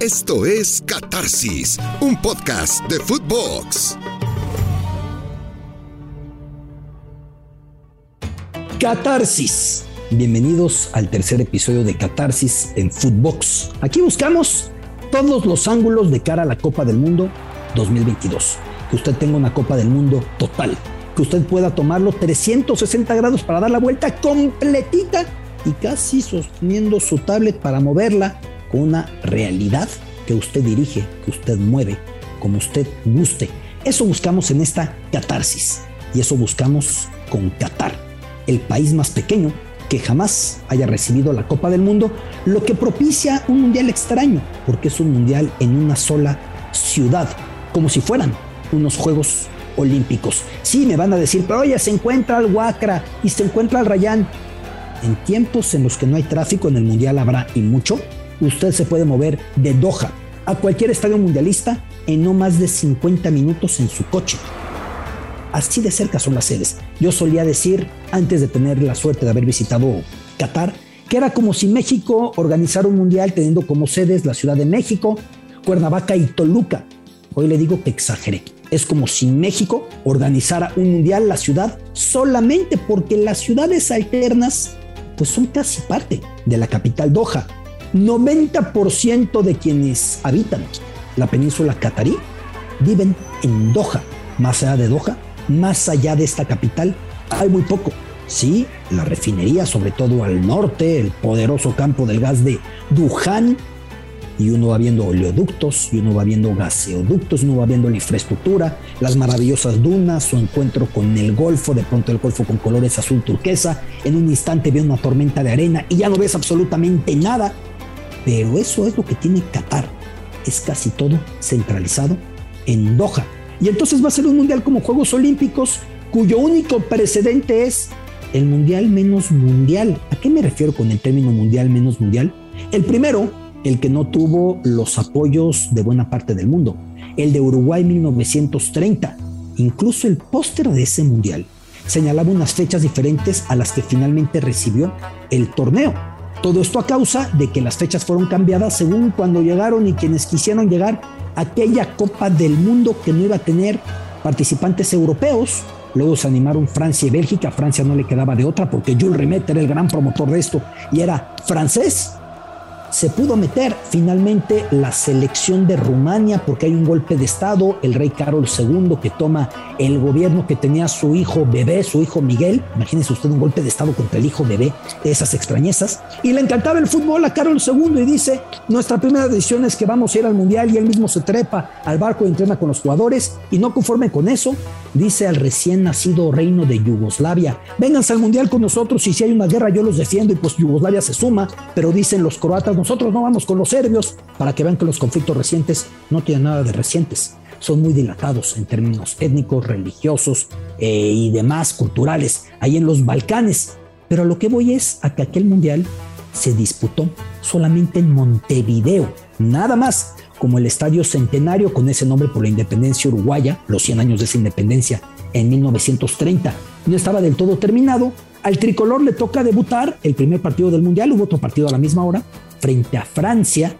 Esto es Catarsis, un podcast de Footbox. Catarsis. Bienvenidos al tercer episodio de Catarsis en Footbox. Aquí buscamos todos los ángulos de cara a la Copa del Mundo 2022. Que usted tenga una Copa del Mundo total. Que usted pueda tomarlo 360 grados para dar la vuelta completita y casi sosteniendo su tablet para moverla con una realidad que usted dirige, que usted mueve, como usted guste. Eso buscamos en esta catarsis y eso buscamos con Qatar, el país más pequeño que jamás haya recibido la Copa del Mundo, lo que propicia un mundial extraño, porque es un mundial en una sola ciudad, como si fueran unos Juegos Olímpicos. Sí, me van a decir, pero oye, se encuentra el Huacra y se encuentra el Rayán. En tiempos en los que no hay tráfico en el mundial habrá y mucho, usted se puede mover de Doha a cualquier estadio mundialista en no más de 50 minutos en su coche. Así de cerca son las sedes. Yo solía decir, antes de tener la suerte de haber visitado Qatar, que era como si México organizara un mundial teniendo como sedes la Ciudad de México, Cuernavaca y Toluca. Hoy le digo que exageré. Es como si México organizara un mundial la ciudad solamente porque las ciudades alternas pues son casi parte de la capital Doha. 90% de quienes habitan la península catarí viven en Doha. Más allá de Doha, más allá de esta capital, hay muy poco. Sí, la refinería, sobre todo al norte, el poderoso campo del gas de Duján, y uno va viendo oleoductos, y uno va viendo gaseoductos, uno va viendo la infraestructura, las maravillosas dunas, su encuentro con el golfo, de pronto el golfo con colores azul turquesa, en un instante ve una tormenta de arena y ya no ves absolutamente nada, pero eso es lo que tiene Qatar. Es casi todo centralizado en Doha. Y entonces va a ser un mundial como Juegos Olímpicos, cuyo único precedente es el mundial menos mundial. ¿A qué me refiero con el término mundial menos mundial? El primero, el que no tuvo los apoyos de buena parte del mundo, el de Uruguay 1930. Incluso el póster de ese mundial señalaba unas fechas diferentes a las que finalmente recibió el torneo. Todo esto a causa de que las fechas fueron cambiadas según cuando llegaron y quienes quisieron llegar a aquella Copa del Mundo que no iba a tener participantes europeos. Luego se animaron Francia y Bélgica. Francia no le quedaba de otra porque Jules Rimet era el gran promotor de esto y era francés se pudo meter finalmente la selección de Rumania porque hay un golpe de Estado, el rey Carlos II que toma el gobierno que tenía su hijo bebé, su hijo Miguel, imagínese usted un golpe de Estado contra el hijo bebé, esas extrañezas, y le encantaba el fútbol a Carlos II y dice, nuestra primera decisión es que vamos a ir al Mundial y él mismo se trepa al barco y entrena con los jugadores y no conforme con eso, dice al recién nacido reino de Yugoslavia, vénganse al Mundial con nosotros y si hay una guerra yo los defiendo y pues Yugoslavia se suma, pero dicen los croatas, nosotros no vamos con los serbios para que vean que los conflictos recientes no tienen nada de recientes. Son muy dilatados en términos étnicos, religiosos eh, y demás culturales, ahí en los Balcanes. Pero lo que voy es a que aquel mundial se disputó solamente en Montevideo, nada más como el Estadio Centenario con ese nombre por la independencia uruguaya, los 100 años de esa independencia en 1930. No estaba del todo terminado. Al tricolor le toca debutar el primer partido del Mundial, hubo otro partido a la misma hora, frente a Francia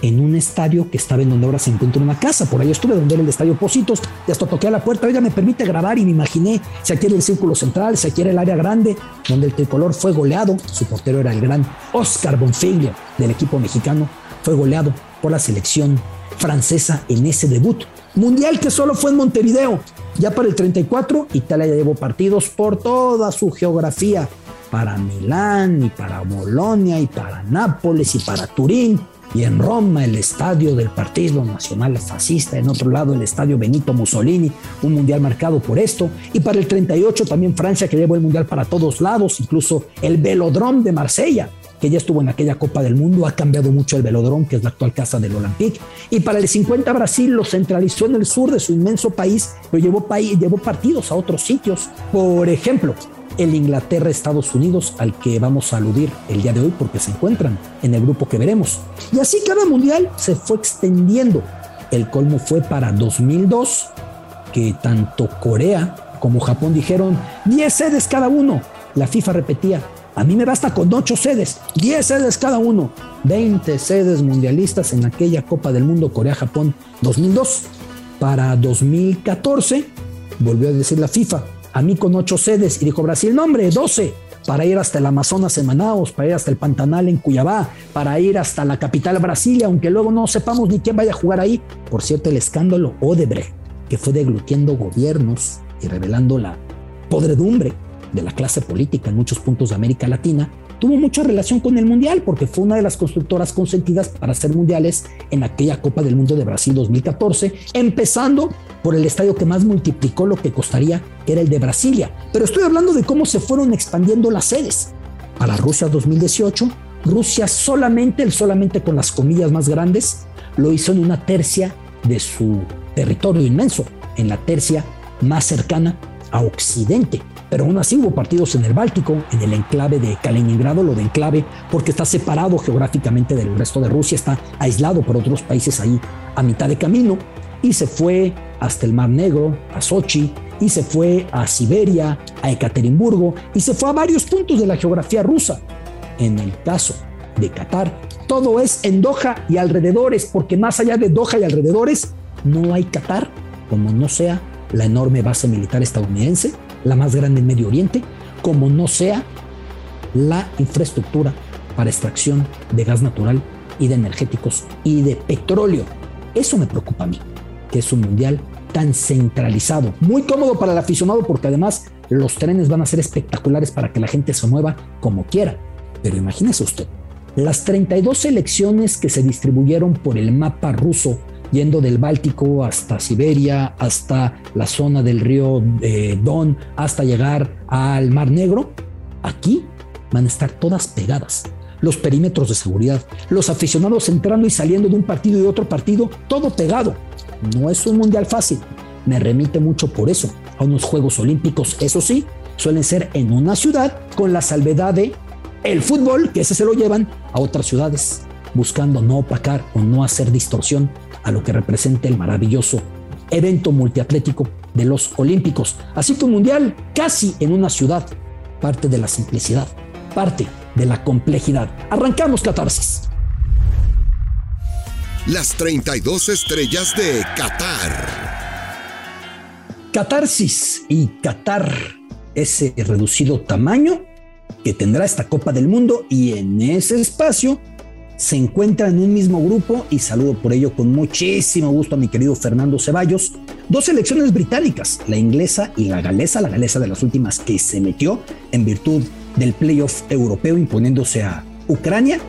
en un estadio que estaba en donde ahora se encuentra una casa. Por ahí estuve donde era el estadio Positos y hasta toqué a la puerta. Oiga, me permite grabar y me imaginé si aquí era el círculo central, si aquí era el área grande, donde el tricolor fue goleado. Su portero era el gran Oscar Bonfiglio del equipo mexicano. Fue goleado por la selección francesa en ese debut. Mundial que solo fue en Montevideo. Ya para el 34, Italia ya llevó partidos por toda su geografía para Milán y para Bolonia y para Nápoles y para Turín. Y en Roma el estadio del Partido Nacional Fascista, en otro lado el estadio Benito Mussolini, un mundial marcado por esto. Y para el 38 también Francia que llevó el mundial para todos lados, incluso el Velodrome de Marsella, que ya estuvo en aquella Copa del Mundo, ha cambiado mucho el Velodrome, que es la actual casa del Olympique. Y para el 50 Brasil lo centralizó en el sur de su inmenso país, pero llevó, llevó partidos a otros sitios. Por ejemplo, el Inglaterra-Estados Unidos, al que vamos a aludir el día de hoy porque se encuentran en el grupo que veremos. Y así cada mundial se fue extendiendo. El colmo fue para 2002, que tanto Corea como Japón dijeron 10 sedes cada uno. La FIFA repetía, a mí me basta con 8 sedes, 10 sedes cada uno. 20 sedes mundialistas en aquella Copa del Mundo Corea-Japón 2002. Para 2014 volvió a decir la FIFA, a mí con 8 sedes y dijo Brasil, nombre, 12 para ir hasta el Amazonas en Manaus, para ir hasta el Pantanal en Cuyabá, para ir hasta la capital Brasilia, aunque luego no sepamos ni quién vaya a jugar ahí. Por cierto, el escándalo Odebrecht, que fue deglutiendo gobiernos y revelando la podredumbre de la clase política en muchos puntos de América Latina, tuvo mucha relación con el Mundial porque fue una de las constructoras consentidas para hacer mundiales en aquella Copa del Mundo de Brasil 2014, empezando por el estadio que más multiplicó lo que costaría, que era el de Brasilia. Pero estoy hablando de cómo se fueron expandiendo las sedes. Para Rusia 2018, Rusia solamente, el solamente con las comillas más grandes, lo hizo en una tercia de su territorio inmenso, en la tercia más cercana a Occidente pero aún así hubo partidos en el Báltico, en el enclave de Kaliningrado, lo de enclave, porque está separado geográficamente del resto de Rusia, está aislado por otros países ahí a mitad de camino, y se fue hasta el Mar Negro, a Sochi, y se fue a Siberia, a Ekaterimburgo, y se fue a varios puntos de la geografía rusa. En el caso de Qatar, todo es en Doha y alrededores, porque más allá de Doha y alrededores, no hay Qatar, como no sea la enorme base militar estadounidense, la más grande en Medio Oriente, como no sea la infraestructura para extracción de gas natural y de energéticos y de petróleo. Eso me preocupa a mí, que es un mundial tan centralizado, muy cómodo para el aficionado porque además los trenes van a ser espectaculares para que la gente se mueva como quiera. Pero imagínese usted, las 32 selecciones que se distribuyeron por el mapa ruso yendo del Báltico hasta Siberia, hasta la zona del río eh, Don, hasta llegar al Mar Negro, aquí van a estar todas pegadas. Los perímetros de seguridad, los aficionados entrando y saliendo de un partido y otro partido, todo pegado. No es un mundial fácil. Me remite mucho por eso a unos Juegos Olímpicos, eso sí, suelen ser en una ciudad con la salvedad de el fútbol, que ese se lo llevan a otras ciudades, buscando no opacar o no hacer distorsión a lo que representa el maravilloso evento multiatlético de los Olímpicos. Así que un mundial casi en una ciudad, parte de la simplicidad, parte de la complejidad. Arrancamos catarsis. Las 32 estrellas de Qatar. Catarsis y Qatar, ese reducido tamaño que tendrá esta Copa del Mundo y en ese espacio se encuentra en un mismo grupo y saludo por ello con muchísimo gusto a mi querido Fernando Ceballos. Dos selecciones británicas, la inglesa y la galesa, la galesa de las últimas que se metió en virtud del playoff europeo imponiéndose a Ucrania,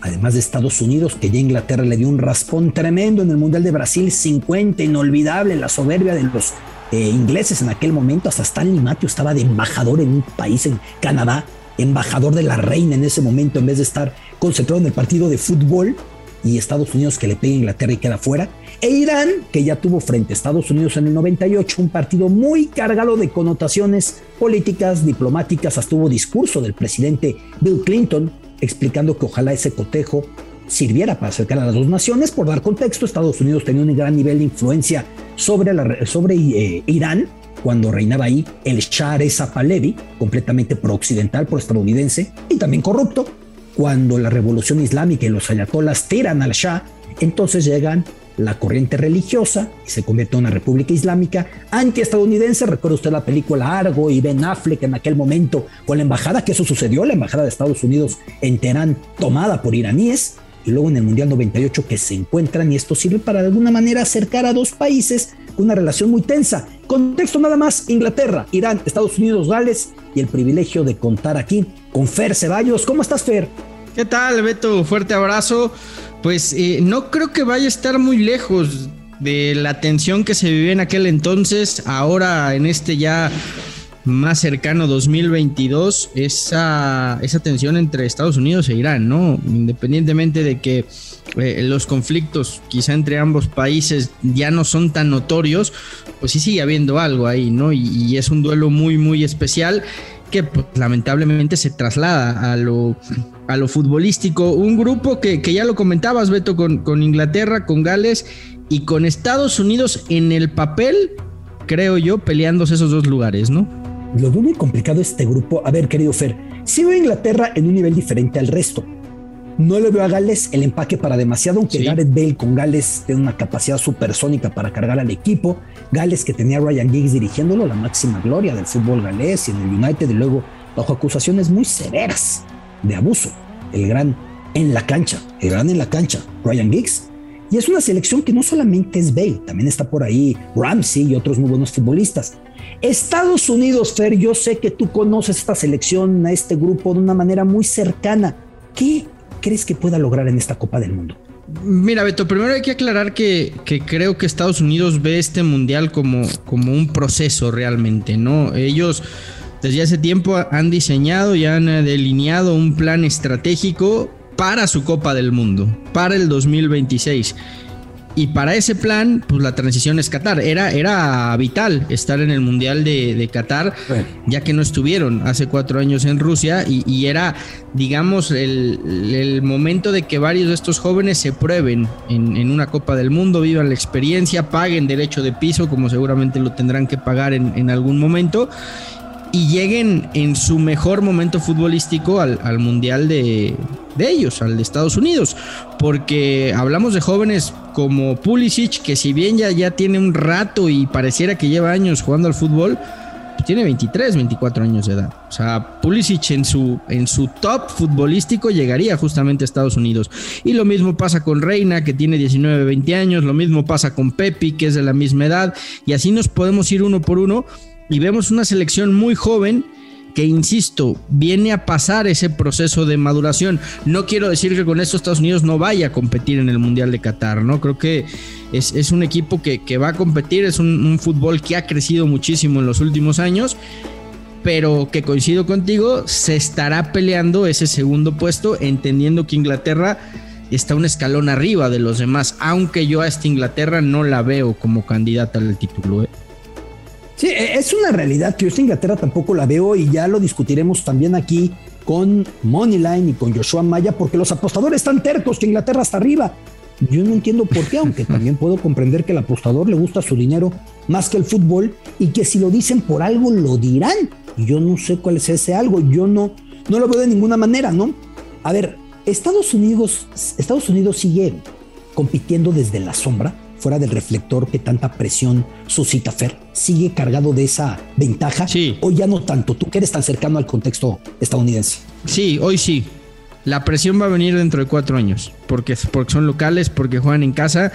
además de Estados Unidos, que ya Inglaterra le dio un raspón tremendo en el Mundial de Brasil 50, inolvidable la soberbia de los eh, ingleses en aquel momento, hasta Stanley Matthews estaba de embajador en un país en Canadá, embajador de la reina en ese momento en vez de estar concentrado en el partido de fútbol y Estados Unidos que le pega a Inglaterra y queda fuera, e Irán que ya tuvo frente a Estados Unidos en el 98 un partido muy cargado de connotaciones políticas, diplomáticas, hasta hubo discurso del presidente Bill Clinton explicando que ojalá ese cotejo sirviera para acercar a las dos naciones. Por dar contexto, Estados Unidos tenía un gran nivel de influencia sobre, la, sobre eh, Irán cuando reinaba ahí el Shah Reza Pahlavi, completamente pro-occidental, pro-estadounidense y también corrupto, cuando la revolución islámica y los ayatolás tiran al Shah, entonces llegan la corriente religiosa y se convierte en una república islámica anti-estadounidense. Recuerda usted la película Argo y Ben Affleck en aquel momento con la embajada, que eso sucedió, la embajada de Estados Unidos en Teherán tomada por iraníes y luego en el Mundial 98 que se encuentran y esto sirve para de alguna manera acercar a dos países con una relación muy tensa. Contexto nada más, Inglaterra, Irán, Estados Unidos, Gales y el privilegio de contar aquí con Fer Ceballos. ¿Cómo estás, Fer? ¿Qué tal, Beto? Fuerte abrazo. Pues eh, no creo que vaya a estar muy lejos de la tensión que se vivía en aquel entonces, ahora en este ya más cercano 2022, esa, esa tensión entre Estados Unidos e Irán, ¿no? Independientemente de que eh, los conflictos quizá entre ambos países ya no son tan notorios, pues sí sigue habiendo algo ahí, ¿no? Y, es un duelo muy, muy especial que pues, lamentablemente se traslada a lo, a lo futbolístico. Un grupo que, ya lo comentabas, Beto, con, con Inglaterra, con Gales y con Estados Unidos en el papel, creo yo, peleándose esos dos lugares, ¿no? Lo veo muy complicado este grupo. A ver, querido Fer, si veo Inglaterra en un nivel diferente al resto. No le veo a Gales el empaque para demasiado, aunque Gareth Bale con Gales tiene una capacidad supersónica para cargar al equipo. Gales que tenía a Ryan Giggs dirigiéndolo, la máxima gloria del fútbol galés y en el United, y luego bajo acusaciones muy severas de abuso. El gran en la cancha, el gran en la cancha, Ryan Giggs. Y es una selección que no solamente es Bale, también está por ahí Ramsey y otros muy buenos futbolistas. Estados Unidos, Fer, yo sé que tú conoces esta selección, a este grupo de una manera muy cercana. ¿Qué crees que pueda lograr en esta Copa del Mundo? Mira, Beto, primero hay que aclarar que, creo que Estados Unidos ve este mundial como, como un proceso realmente, ¿no? Ellos desde hace tiempo han diseñado y han delineado un plan estratégico para su Copa del Mundo, para el 2026. Y para ese plan, pues la transición es Qatar. Era, era vital estar en el Mundial de, Qatar, ya que no estuvieron hace cuatro años en Rusia y, era, digamos, el, momento de que varios de estos jóvenes se prueben en, una Copa del Mundo, vivan la experiencia, paguen derecho de piso, como seguramente lo tendrán que pagar en, en algún momento y lleguen en su mejor momento futbolístico al, Mundial de, ellos, al de Estados Unidos. Porque hablamos de jóvenes como Pulisic, que si bien ya, ya tiene un rato y pareciera que lleva años jugando al fútbol, pues tiene 23, 24 años de edad. O sea, Pulisic en su, en su top futbolístico llegaría justamente a Estados Unidos. Y lo mismo pasa con Reina, que tiene 19, 20 años. Lo mismo pasa con Pepi, que es de la misma edad. Y así nos podemos ir uno por uno y vemos una selección muy joven que, insisto, viene a pasar ese proceso de maduración. No quiero decir que con esto Estados Unidos no vaya a competir en el Mundial de Qatar, ¿no? Creo que es, un equipo que, va a competir, es un, fútbol que ha crecido muchísimo en los últimos años, pero que coincido contigo, se estará peleando ese segundo puesto, entendiendo que Inglaterra está un escalón arriba de los demás, aunque yo a esta Inglaterra no la veo como candidata al título. ¿eh? Sí, e, es una realidad que yo esta Inglaterra tampoco la veo y ya lo discutiremos también aquí con Moneyline y con Joshua Maya, porque los apostadores están tercos que Inglaterra está arriba. Yo no entiendo por qué, aunque también puedo comprender que el apostador le gusta su dinero más que el fútbol y que si lo dicen por algo lo dirán. Yo no sé cuál es ese algo, yo no, no lo veo de ninguna manera, ¿no? A ver, Estados Unidos, Estados Unidos sigue compitiendo desde la sombra fuera del reflector que tanta presión suscita Fer? ¿Sigue cargado de esa ventaja? Sí. O ya no tanto, tú que eres tan cercano al contexto estadounidense. Sí, hoy sí. La presión va a venir dentro de cuatro años, porque, porque son locales, porque juegan en casa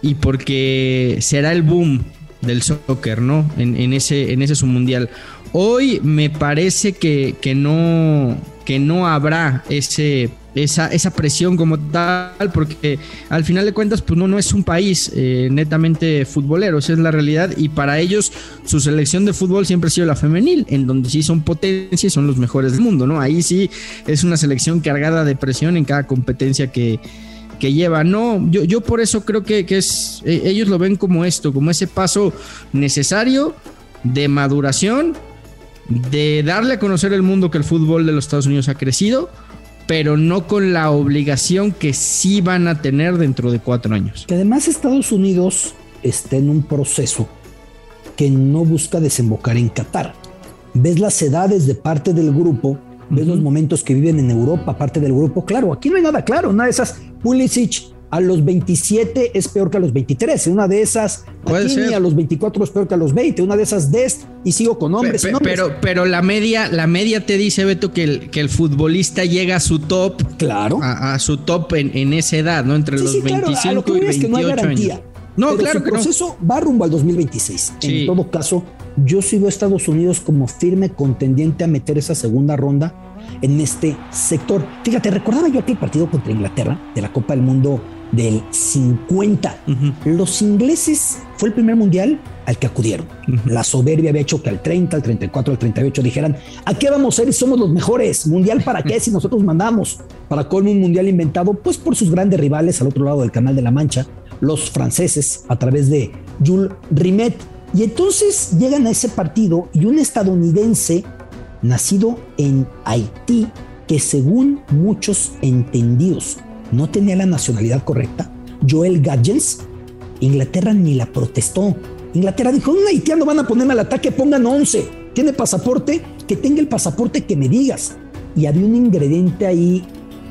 y porque será el boom del soccer, ¿no? En, ese, en ese submundial. Hoy me parece que, que, no, que no habrá ese esa, esa presión como tal, porque al final de cuentas, pues no, no es un país eh, netamente futbolero, esa es la realidad, y para ellos su selección de fútbol siempre ha sido la femenil, en donde sí son potencia y son los mejores del mundo, ¿no? Ahí sí es una selección cargada de presión en cada competencia que, que lleva. No, yo, yo por eso creo que, que es, eh, ellos lo ven como esto, como ese paso necesario de maduración, de darle a conocer el mundo que el fútbol de los Estados Unidos ha crecido pero no con la obligación que sí van a tener dentro de cuatro años. Que además Estados Unidos está en un proceso que no busca desembocar en Qatar. Ves las edades de parte del grupo, ves los momentos que viven en Europa, parte del grupo. Claro, aquí no hay nada claro, nada de esas. Pulisic a los 27 es peor que a los 23. Una de esas, a los 24 es peor que a los 20. Una de esas, Dest, y sigo con hombres. Pero, pero, la media, la media te dice, Beto, que el, que el futbolista llega a su top. Claro. A, su top en, en, esa edad, ¿no? Entre los 25 y 28 no hay garantía. años. No, claro. El proceso va rumbo al 2026. En todo caso, yo sigo a Estados Unidos como firme contendiente a meter esa segunda ronda en este sector. Fíjate, recordaba yo aquel partido contra Inglaterra de la Copa del Mundo del 50. Los ingleses fue el primer mundial al que acudieron. La soberbia había hecho que al 30, al 34, al 38 dijeran, ¿a qué vamos a ir? Somos los mejores. ¿Mundial para qué si nosotros mandamos? Para con un mundial inventado, pues por sus grandes rivales al otro lado del Canal de la Mancha, los franceses, a través de Jules Rimet. Y entonces llegan a ese partido y un estadounidense nacido en Haití, que según muchos entendidos no tenía la nacionalidad correcta, Joel Gadgels, Inglaterra ni la protestó. Inglaterra dijo, un haitiano van a ponerme al ataque, pongan 11. ¿Tiene pasaporte? Que tenga el pasaporte que me digas. Y había un ingrediente ahí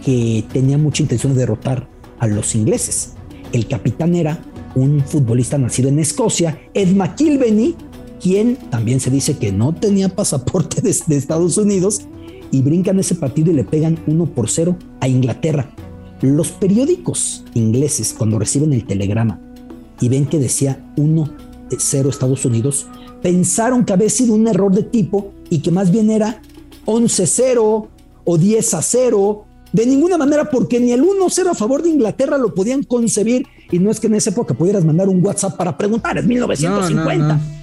que tenía mucha intención de derrotar a los ingleses. El capitán era un futbolista nacido en Escocia, Ed McIlveny, quien también se dice que no tenía pasaporte de, Estados Unidos, y brincan ese partido y le pegan 1 por 0 a Inglaterra. Los periódicos ingleses, cuando reciben el telegrama y ven que decía 1-0 Estados Unidos, pensaron que había sido un error de tipo y que más bien era 11-0 o 10-0. De ninguna manera, porque ni el 1-0 a favor de Inglaterra lo podían concebir. Y no es que en esa época pudieras mandar un WhatsApp para preguntar, es 1950.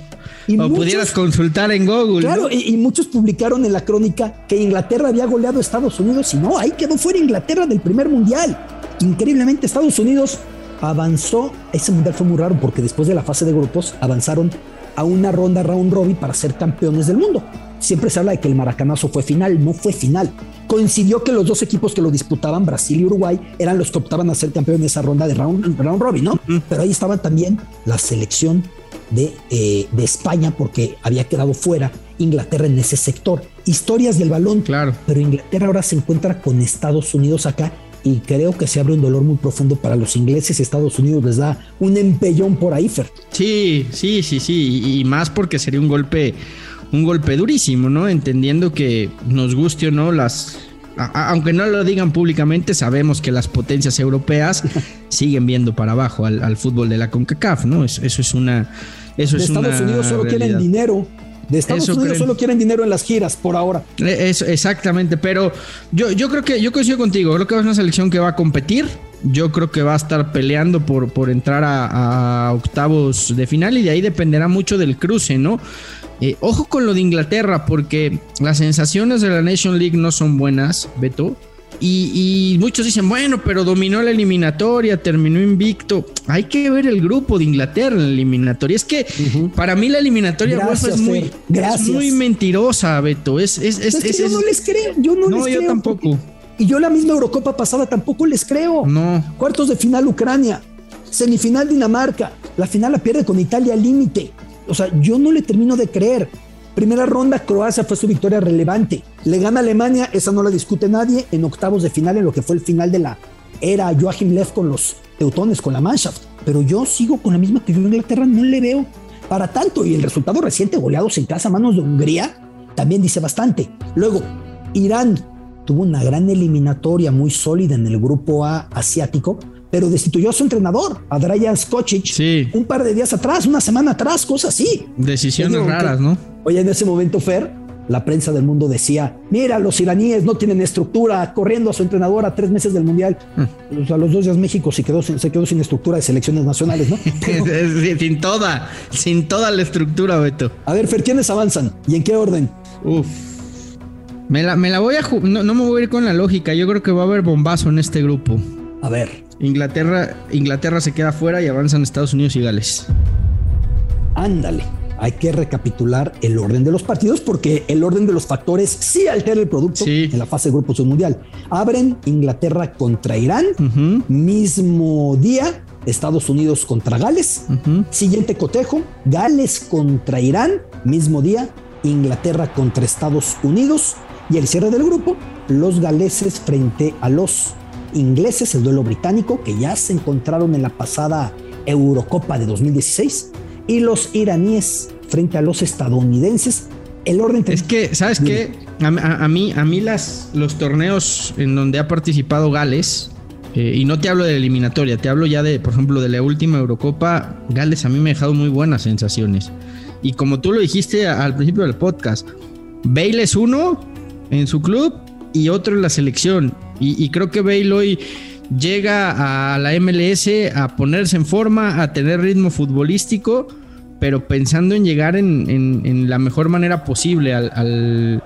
Y o pudieras consultar en Google. Claro, y, muchos publicaron en la crónica que Inglaterra había goleado a Estados Unidos y no, ahí quedó fuera Inglaterra del primer mundial. Increíblemente, Estados Unidos avanzó. Ese mundial fue muy raro porque después de la fase de grupos avanzaron a una ronda round robin para ser campeones del mundo. Siempre se habla de que el maracanazo fue final, no fue final. Coincidió que los dos equipos que lo disputaban, Brasil y Uruguay, eran los que optaban a ser campeones en esa ronda de round, round robin, ¿no? Pero ahí estaba también la selección de, eh, de España porque había quedado fuera Inglaterra en ese sector. Historias del balón. Claro. Pero Inglaterra ahora se encuentra con Estados Unidos acá y creo que se abre un dolor muy profundo para los ingleses. Estados Unidos les da un empellón por ahí, Fer. Sí, sí, sí, sí, y más porque sería un golpe, un golpe durísimo, ¿no? Entendiendo que nos guste o no las aunque no lo digan públicamente, sabemos que las potencias europeas siguen viendo para abajo al, fútbol de la CONCACAF, ¿no? Eso, es una. Eso es Estados Unidos solo quieren dinero. De Estados Unidos solo quieren dinero en las giras por ahora. Eh, eso, exactamente, pero yo, yo creo que yo coincido contigo. Creo que es una selección que va a competir. Yo creo que va a estar peleando por, por entrar a, octavos de final y de ahí dependerá mucho del cruce, ¿no? Eh, ojo con lo de Inglaterra, porque las sensaciones de la Nation League no son buenas, Beto. Y, muchos dicen, bueno, pero dominó la eliminatoria, terminó invicto. Hay que ver el grupo de Inglaterra en la eliminatoria. Es que para mí la eliminatoria es, muy, muy mentirosa, Beto. Es, es, es, yo no les creo. Yo no, no yo tampoco. Y yo la misma Eurocopa pasada tampoco les creo. No. Cuartos de final Ucrania, semifinal Dinamarca, la final la pierde con Italia al límite. O sea, yo no le termino de creer. Primera ronda, Croacia fue su victoria relevante. Le gana Alemania, esa no la discute nadie, en octavos de final, en lo que fue el final de la era Joachim Lev con los teutones, con la Mannschaft. Pero yo sigo con la misma que yo en Inglaterra, no le veo para tanto. Y el resultado reciente, goleados en casa a manos de Hungría, también dice bastante. Luego, Irán tuvo una gran eliminatoria muy sólida en el grupo A asiático, pero destituyó a su entrenador, a Drajan Skocic, un par de días atrás, una semana atrás, cosas así. Decisiones raras, ¿no? Oye, en ese momento, Fer, la prensa del mundo decía, mira, los iraníes no tienen estructura, corriendo a su entrenador a tres meses del Mundial. Mm. a los dos días México se quedó, se quedó sin estructura de selecciones nacionales, ¿no? sin toda, sin toda la estructura, Beto. A ver, Fer, ¿quiénes avanzan? ¿Y en qué orden? Uf. Me la, me la voy a... No, no me voy a ir con la lógica, yo creo que va a haber bombazo en este grupo. A ver. Inglaterra, Inglaterra se queda fuera y avanzan Estados Unidos y Gales. Ándale. Hay que recapitular el orden de los partidos porque el orden de los factores sí altera el producto en la fase de grupos del mundial. Abren Inglaterra contra Irán, mismo día Estados Unidos contra Gales. Siguiente cotejo, Gales contra Irán, mismo día Inglaterra contra Estados Unidos. Y el cierre del grupo, los galeses frente a los ingleses, el duelo británico, que ya se encontraron en la pasada Eurocopa de 2016, y los iraníes frente a los estadounidenses. El orden es que, ¿sabes qué? A, mí, a mí las, los torneos en donde ha participado Gales, eh, y no te hablo de eliminatoria, te hablo ya de, por ejemplo, de la última Eurocopa, Gales a mí me ha dejado muy buenas sensaciones. Y como tú lo dijiste al principio del podcast, Bale es uno en su club y otro en la selección. Y, creo que Bale hoy llega a la MLS a ponerse en forma, a tener ritmo futbolístico, pero pensando en llegar en, la mejor manera posible al,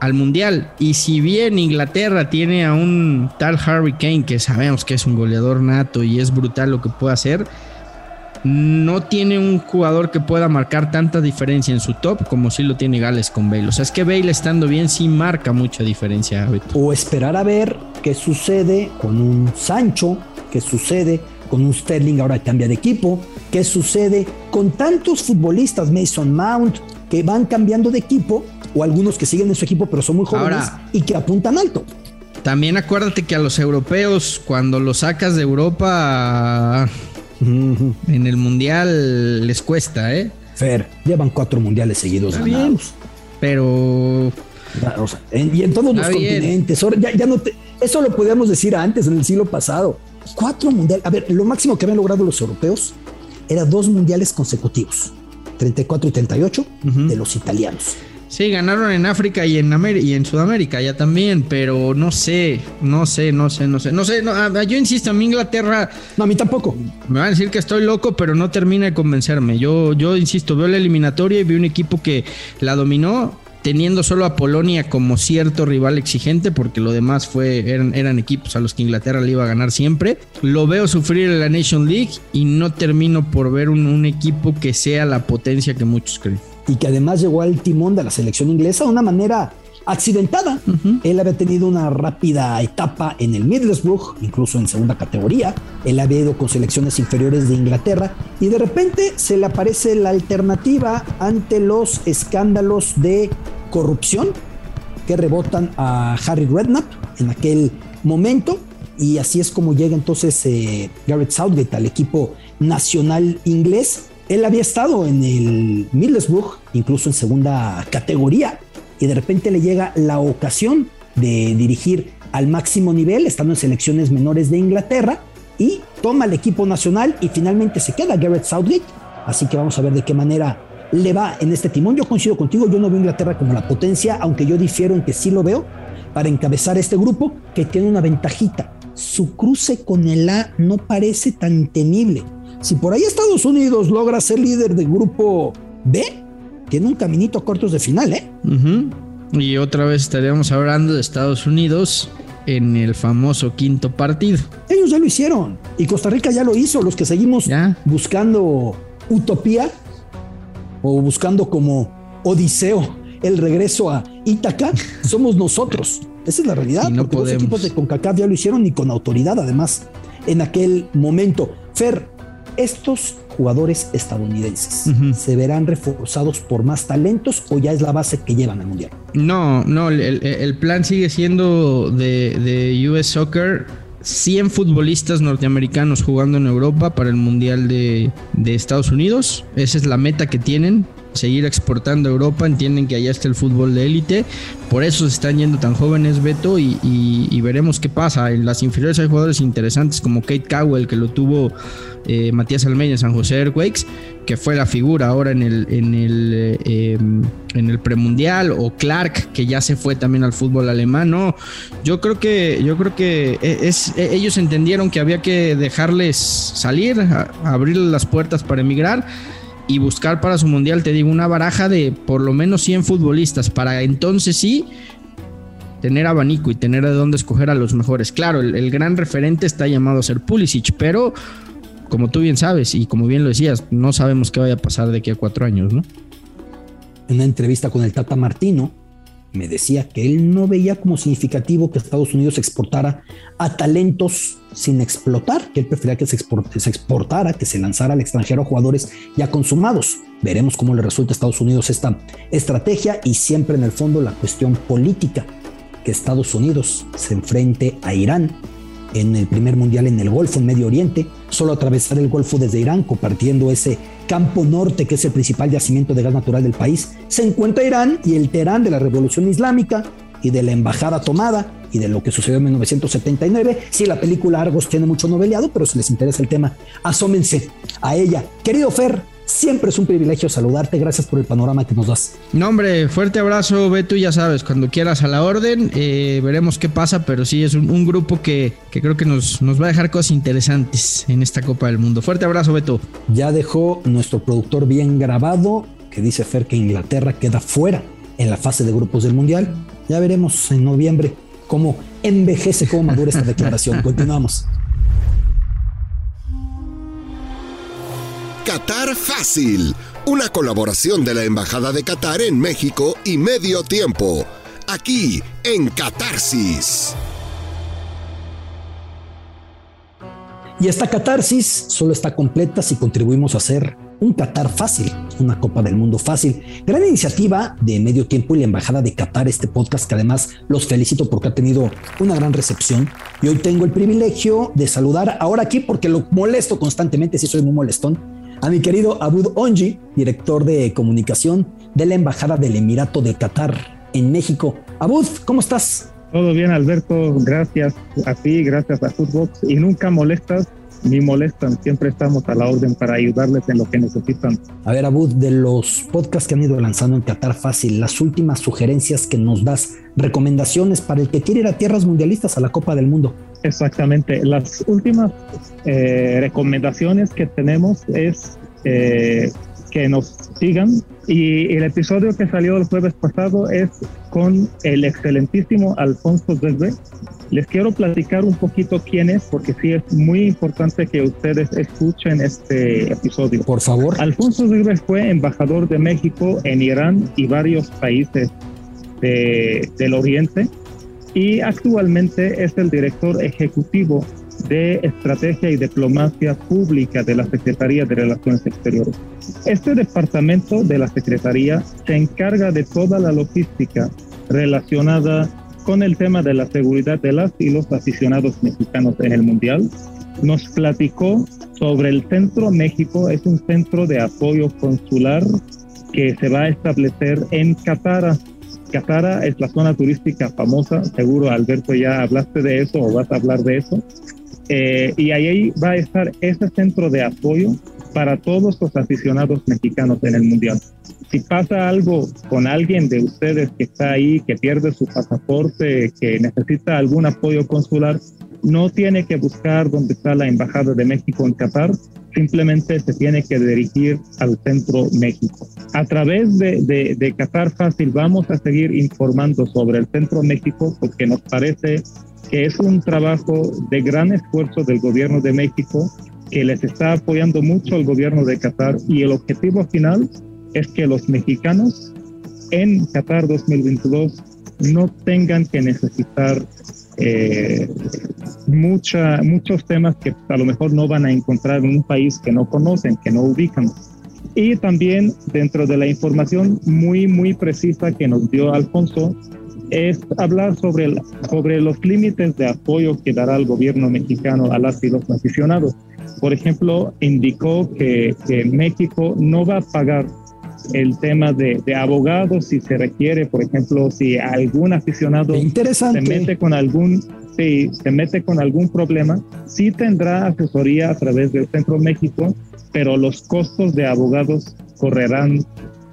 al, Mundial. Y si bien Inglaterra tiene a un tal Harry Kane, que sabemos que es un goleador nato y es brutal lo que puede hacer, no tiene un jugador que pueda marcar tanta diferencia en su top como si lo tiene Gales con Bale. O sea, es que Bale estando bien sí marca mucha diferencia. O esperar a ver qué sucede con un Sancho, qué sucede con un Sterling ahora cambia de equipo, qué sucede con tantos futbolistas, Mason Mount, que van cambiando de equipo, o algunos que siguen en su equipo pero son muy jóvenes y que apuntan alto. También acuérdate que a los europeos, cuando los sacas de Europa en el mundial, les cuesta, ¿eh? Fer, llevan cuatro mundiales seguidos ganados. pero. y en todos los continentes. ya, no eso lo podíamos decir antes, en el siglo pasado. Cuatro mundiales. A ver, lo máximo que habían logrado los europeos era dos mundiales consecutivos: 34 y 38 de los italianos. Sí, ganaron en África y en, y en Sudamérica ya también, pero no sé, no sé, no sé, no sé, no sé, yo insisto, a mí Inglaterra... No, a mí tampoco. Me van a decir que estoy loco, pero no termina de convencerme. Yo, yo insisto, veo la eliminatoria y vi un equipo que la dominó, teniendo solo a Polonia como cierto rival exigente, porque lo demás fue, eran, eran equipos a los que Inglaterra le iba a ganar siempre. Lo veo sufrir en la Nation League y no termino por ver un, un equipo que sea la potencia que muchos creen y que además llegó al timón de la selección inglesa de una manera accidentada. Él había tenido una rápida etapa en el Middlesbrough, incluso en segunda categoría. Él había ido con selecciones inferiores de Inglaterra y de repente se le aparece la alternativa ante los escándalos de corrupción que rebotan a Harry Redknapp en aquel momento. Y así es como llega entonces eh, Garrett Southgate al equipo nacional inglés él había estado en el Middlesbrough, incluso en segunda categoría, y de repente le llega la ocasión de dirigir al máximo nivel, estando en selecciones menores de Inglaterra, y toma el equipo nacional y finalmente se queda Garrett Southgate. Así que vamos a ver de qué manera le va en este timón. Yo coincido contigo, yo no veo Inglaterra como la potencia, aunque yo difiero en que sí lo veo, para encabezar este grupo que tiene una ventajita. Su cruce con el A no parece tan temible. Si por ahí Estados Unidos logra ser líder del grupo B, tiene un caminito cortos de final, ¿eh? Y otra vez estaríamos hablando de Estados Unidos en el famoso quinto partido. Ellos ya lo hicieron y Costa Rica ya lo hizo. Los que seguimos buscando utopía o buscando como Odiseo el regreso a Ítaca, somos nosotros. Esa es la realidad. no porque los equipos de CONCACAF ya lo hicieron y con autoridad, además, en aquel momento. Fer, estos jugadores estadounidenses se verán reforzados por más talentos o ya es la base que llevan al mundial? No, no, el, plan sigue siendo de, de, US Soccer 100 futbolistas norteamericanos jugando en Europa para el mundial de, de Estados Unidos. Esa es la meta que tienen seguir exportando a Europa, entienden que allá está el fútbol de élite, por eso se están yendo tan jóvenes Beto y, veremos qué pasa. En las inferiores hay jugadores interesantes como Kate Cowell que lo tuvo eh, Matías Almeida en San José Earthquakes, que fue la figura ahora en el, en el, eh, en el premundial, o Clark que ya se fue también al fútbol alemán. No, yo creo que, yo creo que es, ellos entendieron que había que dejarles salir, abrirles las puertas para emigrar y buscar para su mundial, te digo, una baraja de por lo menos 100 futbolistas para entonces sí tener abanico y tener de dónde escoger a los mejores. Claro, el, gran referente está llamado a ser Pulisic, pero como tú bien sabes y como bien lo decías, no sabemos qué vaya a pasar de aquí a cuatro años, ¿no? En una entrevista con el Tata Martino, me decía que él no veía como significativo que Estados Unidos exportara a talentos sin explotar, que él prefería que se, exportara, que se lanzara al extranjero a jugadores ya consumados. Veremos cómo le resulta a Estados Unidos esta estrategia y siempre en el fondo la cuestión política, que Estados Unidos se enfrente a Irán en el primer mundial en el Golfo, en Medio Oriente, solo atravesar el Golfo desde Irán, compartiendo ese campo norte, que es el principal yacimiento de gas natural del país, se encuentra Irán y el Teherán de la Revolución Islámica y de la embajada tomada y de lo que sucedió en 1979. Sí, la película Argos tiene mucho noveleado, pero si les interesa el tema, asómense a ella. Querido Fer, Siempre es un privilegio saludarte. Gracias por el panorama que nos das. No, hombre, fuerte abrazo, Beto. Ya sabes, cuando quieras a la orden, eh, veremos qué pasa. Pero sí, es un, grupo que, creo que nos, nos va a dejar cosas interesantes en esta Copa del Mundo. Fuerte abrazo, Beto. Ya dejó nuestro productor bien grabado que dice Fer que Inglaterra queda fuera en la fase de grupos del Mundial. Ya veremos en noviembre cómo envejece, cómo madura esta declaración. Continuamos. Qatar Fácil, una colaboración de la Embajada de Qatar en México y Medio Tiempo, aquí en Catarsis. Y esta catarsis solo está completa si contribuimos a hacer un Qatar fácil, una Copa del Mundo fácil. Gran iniciativa de Medio Tiempo y la Embajada de Qatar, este podcast que además los felicito porque ha tenido una gran recepción. Y hoy tengo el privilegio de saludar ahora aquí porque lo molesto constantemente, si soy muy molestón, a mi querido Abud Onji, director de comunicación de la Embajada del Emirato de Qatar en México. Abud, ¿cómo estás? Todo bien, Alberto. Gracias a ti, gracias a Footbox. Y nunca molestas ni molestan, siempre estamos a la orden para ayudarles en lo que necesitan. A ver, Abud, de los podcasts que han ido lanzando en Qatar Fácil, las últimas sugerencias que nos das, recomendaciones para el que quiere ir a tierras mundialistas a la Copa del Mundo. Exactamente, las últimas eh, recomendaciones que tenemos es eh, que nos sigan y el episodio que salió el jueves pasado es con el excelentísimo Alfonso Desbe. Les quiero platicar un poquito quién es, porque sí es muy importante que ustedes escuchen este episodio. Por favor. Alfonso Desbe fue embajador de México en Irán y varios países del Oriente y actualmente es el director ejecutivo de Estrategia y Diplomacia Pública de la Secretaría de Relaciones Exteriores. Este departamento de la Secretaría se encarga de toda la logística relacionada con el tema de la seguridad de las y los aficionados mexicanos en el Mundial. Nos platicó sobre el Centro México, es un centro de apoyo consular que se va a establecer en Catara. Catara es la zona turística famosa, seguro Alberto ya hablaste de eso o vas a hablar de eso. Eh, y ahí va a estar ese centro de apoyo para todos los aficionados mexicanos en el Mundial. Si pasa algo con alguien de ustedes que está ahí, que pierde su pasaporte, que necesita algún apoyo consular, no tiene que buscar dónde está la Embajada de México en Qatar, simplemente se tiene que dirigir al Centro México. A través de, de, Qatar Fácil vamos a seguir informando sobre el Centro México porque nos parece que es un trabajo de gran esfuerzo del gobierno de México, que les está apoyando mucho al gobierno de Qatar y el objetivo final es que los mexicanos en Qatar 2022 no tengan que necesitar eh, mucha, muchos temas que a lo mejor no van a encontrar en un país que no conocen, que no ubican. Y también dentro de la información muy, muy precisa que nos dio Alfonso, es hablar sobre, sobre los límites de apoyo que dará el gobierno mexicano a las y los aficionados. Por ejemplo, indicó que, que México no va a pagar el tema de, de, abogados si se requiere, por ejemplo, si algún aficionado se mete con algún si se mete con algún problema, sí tendrá asesoría a través del Centro México, pero los costos de abogados correrán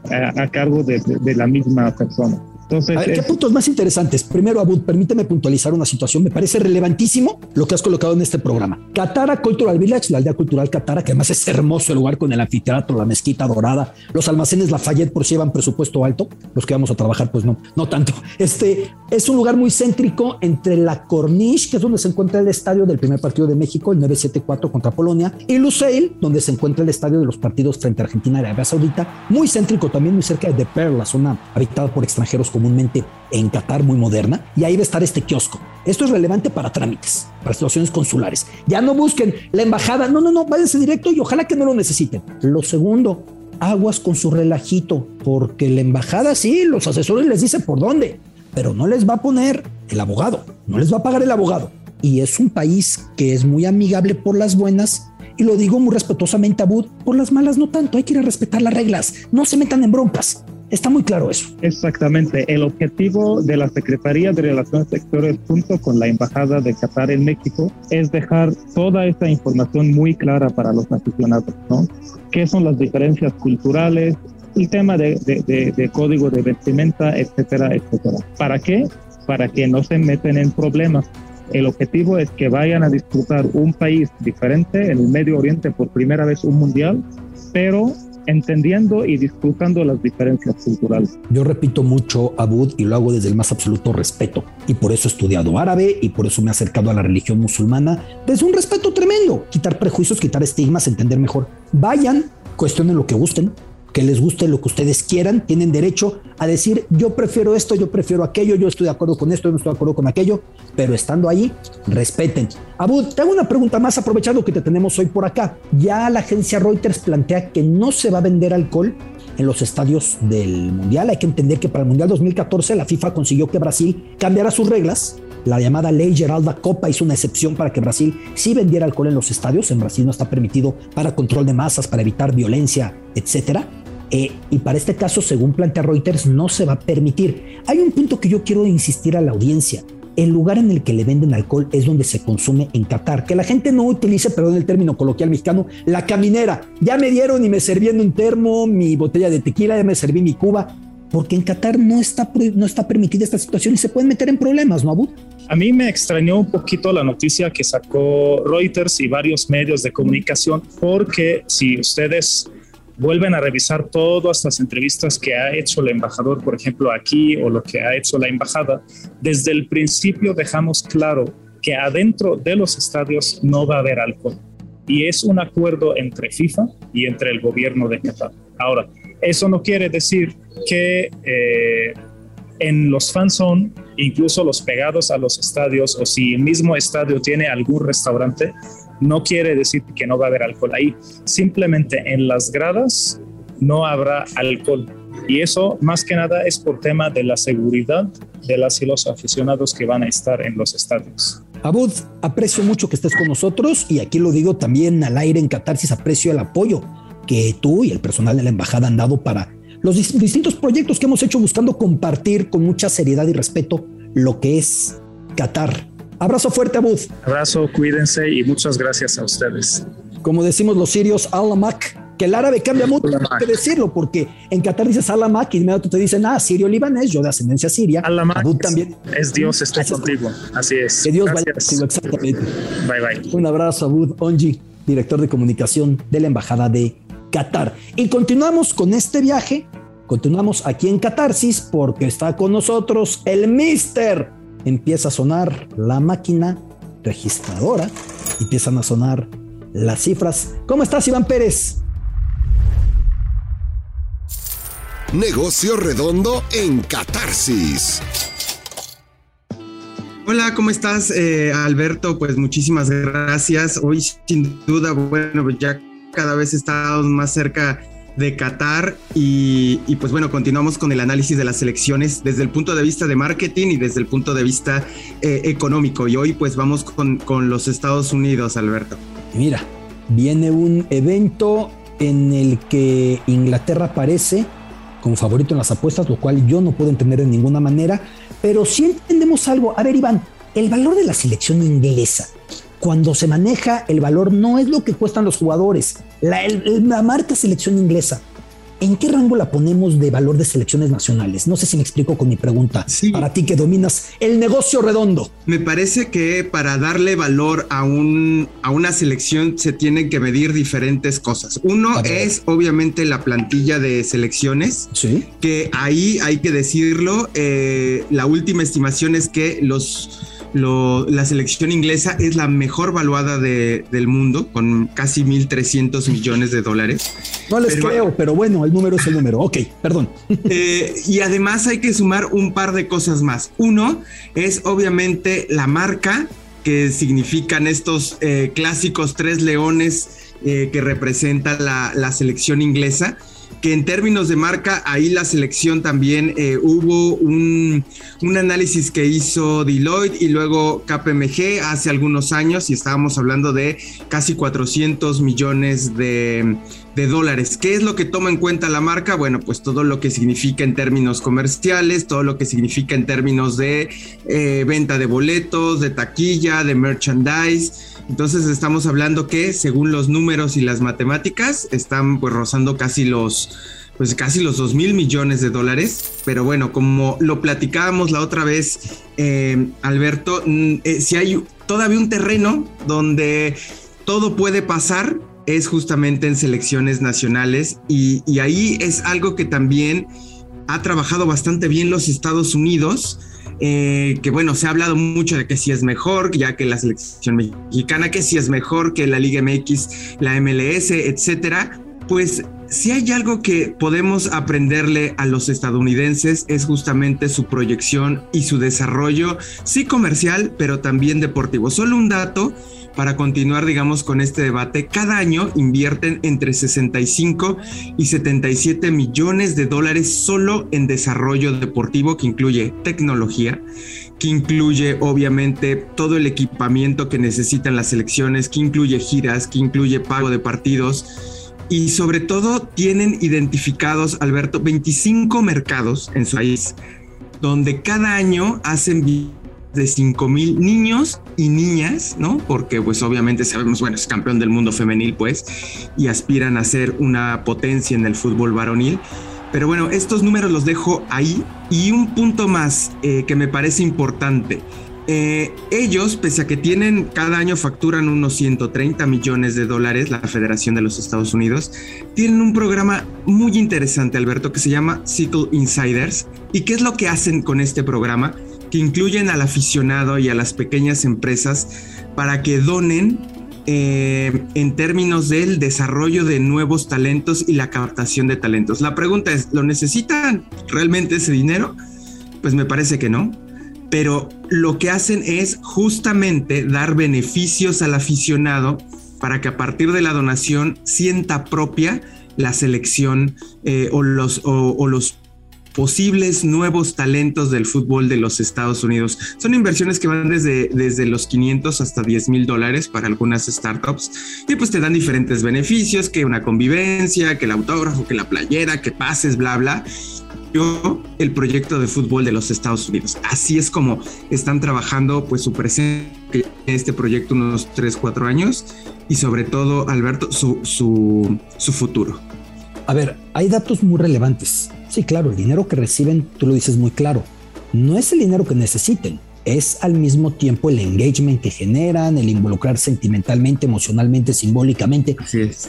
a, a cargo de, de, de la misma persona. Entonces, a ver, ¿qué puntos más interesantes? Primero, Abud, permíteme puntualizar una situación. Me parece relevantísimo lo que has colocado en este programa. Catara Cultural Village, la aldea cultural Catara, que además es hermoso el lugar con el anfiteatro, la mezquita dorada, los almacenes Lafayette por si llevan presupuesto alto. Los que vamos a trabajar, pues no, no tanto. Este es un lugar muy céntrico entre la Corniche, que es donde se encuentra el estadio del primer partido de México, el 974 contra Polonia, y Lusail, donde se encuentra el estadio de los partidos frente a Argentina y Arabia Saudita. Muy céntrico también, muy cerca de The Pearl, la zona habitada por extranjeros comúnmente en Qatar muy moderna y ahí va a estar este kiosco. Esto es relevante para trámites, para situaciones consulares. Ya no busquen la embajada, no, no, no, váyanse directo y ojalá que no lo necesiten. Lo segundo, aguas con su relajito, porque la embajada sí, los asesores les dicen por dónde, pero no les va a poner el abogado, no les va a pagar el abogado. Y es un país que es muy amigable por las buenas y lo digo muy respetuosamente, Abud, por las malas no tanto, hay que ir a respetar las reglas, no se metan en broncas. Está muy claro eso. Exactamente. El objetivo de la Secretaría de Relaciones Exteriores junto con la Embajada de Qatar en México es dejar toda esta información muy clara para los aficionados, ¿no? ¿Qué son las diferencias culturales? El tema de, de, de, de código de vestimenta, etcétera, etcétera. ¿Para qué? Para que no se meten en problemas. El objetivo es que vayan a disfrutar un país diferente en el Medio Oriente por primera vez un mundial, pero entendiendo y disfrutando las diferencias culturales. Yo repito mucho, Abud, y lo hago desde el más absoluto respeto. Y por eso he estudiado árabe y por eso me he acercado a la religión musulmana desde un respeto tremendo. Quitar prejuicios, quitar estigmas, entender mejor. Vayan, cuestionen lo que gusten, que les guste lo que ustedes quieran, tienen derecho a decir yo prefiero esto, yo prefiero aquello, yo estoy de acuerdo con esto, yo no estoy de acuerdo con aquello, pero estando ahí, respeten. Abud, te hago una pregunta más aprovechando que te tenemos hoy por acá. Ya la agencia Reuters plantea que no se va a vender alcohol en los estadios del Mundial. Hay que entender que para el Mundial 2014 la FIFA consiguió que Brasil cambiara sus reglas. La llamada Ley Geralda Copa hizo una excepción para que Brasil sí vendiera alcohol en los estadios. En Brasil no está permitido para control de masas, para evitar violencia, etcétera. Eh, y para este caso, según plantea Reuters, no se va a permitir. Hay un punto que yo quiero insistir a la audiencia el lugar en el que le venden alcohol es donde se consume en Qatar. Que la gente no utilice, perdón el término coloquial mexicano, la caminera. Ya me dieron y me serví un termo mi botella de tequila, ya me serví mi cuba. Porque en Qatar no está, no está permitida esta situación y se pueden meter en problemas, ¿no, Abud? A mí me extrañó un poquito la noticia que sacó Reuters y varios medios de comunicación, porque si ustedes vuelven a revisar todas las entrevistas que ha hecho el embajador, por ejemplo, aquí o lo que ha hecho la embajada, desde el principio dejamos claro que adentro de los estadios no va a haber alcohol. Y es un acuerdo entre FIFA y entre el gobierno de Qatar. Ahora, eso no quiere decir que eh, en los fanzone, incluso los pegados a los estadios, o si el mismo estadio tiene algún restaurante, no quiere decir que no va a haber alcohol ahí. Simplemente en las gradas no habrá alcohol. Y eso más que nada es por tema de la seguridad de las y los aficionados que van a estar en los estadios. Abud, aprecio mucho que estés con nosotros y aquí lo digo también al aire en Catarsis, aprecio el apoyo que tú y el personal de la embajada han dado para los distintos proyectos que hemos hecho buscando compartir con mucha seriedad y respeto lo que es Qatar Abrazo fuerte, Abud. Abrazo, cuídense y muchas gracias a ustedes. Como decimos los sirios, Alamak, que el árabe cambia mucho que decirlo, porque en Qatar dices Alamak y inmediato te dicen, ah, sirio libanés, yo de ascendencia siria. Alamak Abud también. Es Dios, estoy contigo. Así es. Que Dios vaya contigo, exactamente. Bye, bye. Un abrazo, Abud Onji, director de comunicación de la Embajada de Qatar. Y continuamos con este viaje. Continuamos aquí en Catarsis porque está con nosotros el Mister empieza a sonar la máquina registradora, empiezan a sonar las cifras. ¿Cómo estás, Iván Pérez? Negocio redondo en Catarsis. Hola, ¿cómo estás, eh, Alberto? Pues muchísimas gracias. Hoy, sin duda, bueno, ya cada vez estamos más cerca de Qatar y, pues bueno, continuamos con el análisis de las elecciones desde el punto de vista de marketing y desde el punto de vista eh, económico. Y hoy pues vamos con, con los Estados Unidos, Alberto. Mira, viene un evento en el que Inglaterra aparece como favorito en las apuestas, lo cual yo no puedo entender de ninguna manera, pero sí entendemos algo. A ver, Iván, el valor de la selección inglesa cuando se maneja el valor no es lo que cuestan los jugadores. La, marca selección inglesa, ¿en qué rango la ponemos de valor de selecciones nacionales? No sé si me explico con mi pregunta. Para ti que dominas el negocio redondo. Me parece que para darle valor a, un, a una selección se tienen que medir diferentes cosas. Uno es obviamente la plantilla de selecciones, ¿Sí? que ahí hay que decirlo, eh, la última estimación es que los la selección inglesa es la mejor valuada del mundo, con casi 1.300 millones de dólares. No les creo, pero bueno, el número es el número. Ok, perdón. Eh, y además hay que sumar un par de cosas más. Uno es obviamente la marca que significan estos eh, clásicos tres leones eh, que representa la, la selección inglesa que en términos de marca, ahí la selección también eh, hubo un, análisis que hizo Deloitte y luego KPMG hace algunos años y estábamos hablando de casi 400 millones de, dólares. ¿Qué es lo que toma en cuenta la marca? Bueno, pues todo lo que significa en términos comerciales, todo lo que significa en términos de eh, venta de boletos, de taquilla, de merchandise entonces estamos hablando que según los números y las matemáticas están pues rozando casi los pues casi los 2 mil millones de dólares. Pero bueno, como lo platicábamos la otra vez, eh, Alberto, mm, eh, si hay todavía un terreno donde todo puede pasar, es justamente en selecciones nacionales y, y ahí es algo que también ha trabajado bastante bien los Estados Unidos eh, que bueno, se ha hablado mucho de que si es mejor, ya que la selección mexicana, que si es mejor que la Liga MX, la MLS, etcétera. Pues si hay algo que podemos aprenderle a los estadounidenses es justamente su proyección y su desarrollo, sí comercial, pero también deportivo. Solo un dato para continuar, digamos, con este debate. Cada año invierten entre 65 y 77 millones de dólares solo en desarrollo deportivo, que incluye tecnología, que incluye obviamente todo el equipamiento que necesitan las selecciones, que incluye giras, que incluye pago de partidos y sobre todo tienen identificados, Alberto, 25 mercados en su país, donde cada año hacen de 5 mil niños y niñas, ¿no? Porque pues obviamente sabemos, bueno, es campeón del mundo femenil, pues, y aspiran a ser una potencia en el fútbol varonil. Pero bueno, estos números los dejo ahí. Y un punto más eh, que me parece importante. Eh, ellos, pese a que tienen cada año facturan unos 130 millones de dólares, la Federación de los Estados Unidos, tienen un programa muy interesante, Alberto, que se llama Cycle Insiders. ¿Y qué es lo que hacen con este programa? Incluyen al aficionado y a las pequeñas empresas para que donen eh, en términos del desarrollo de nuevos talentos y la captación de talentos. La pregunta es, ¿lo necesitan realmente ese dinero? Pues me parece que no pero lo que hacen es justamente dar beneficios al aficionado para que a partir de la donación sienta propia la selección eh, o, los, o, los posibles nuevos talentos del fútbol de los Estados Unidos. Son inversiones que van desde, desde los 500 hasta 10 mil dólares para algunas startups y pues te dan diferentes beneficios, que una convivencia, que el autógrafo, que la playera, que pases, bla, bla el proyecto de fútbol de los Estados Unidos. Así es como están trabajando pues su presencia en este proyecto unos 3, 4 años y sobre todo, Alberto, su, su, su futuro. A ver, hay datos muy relevantes. Sí, claro, el dinero que reciben, tú lo dices muy claro, no es el dinero que necesiten, es al mismo tiempo el engagement que generan, el involucrar sentimentalmente, emocionalmente, simbólicamente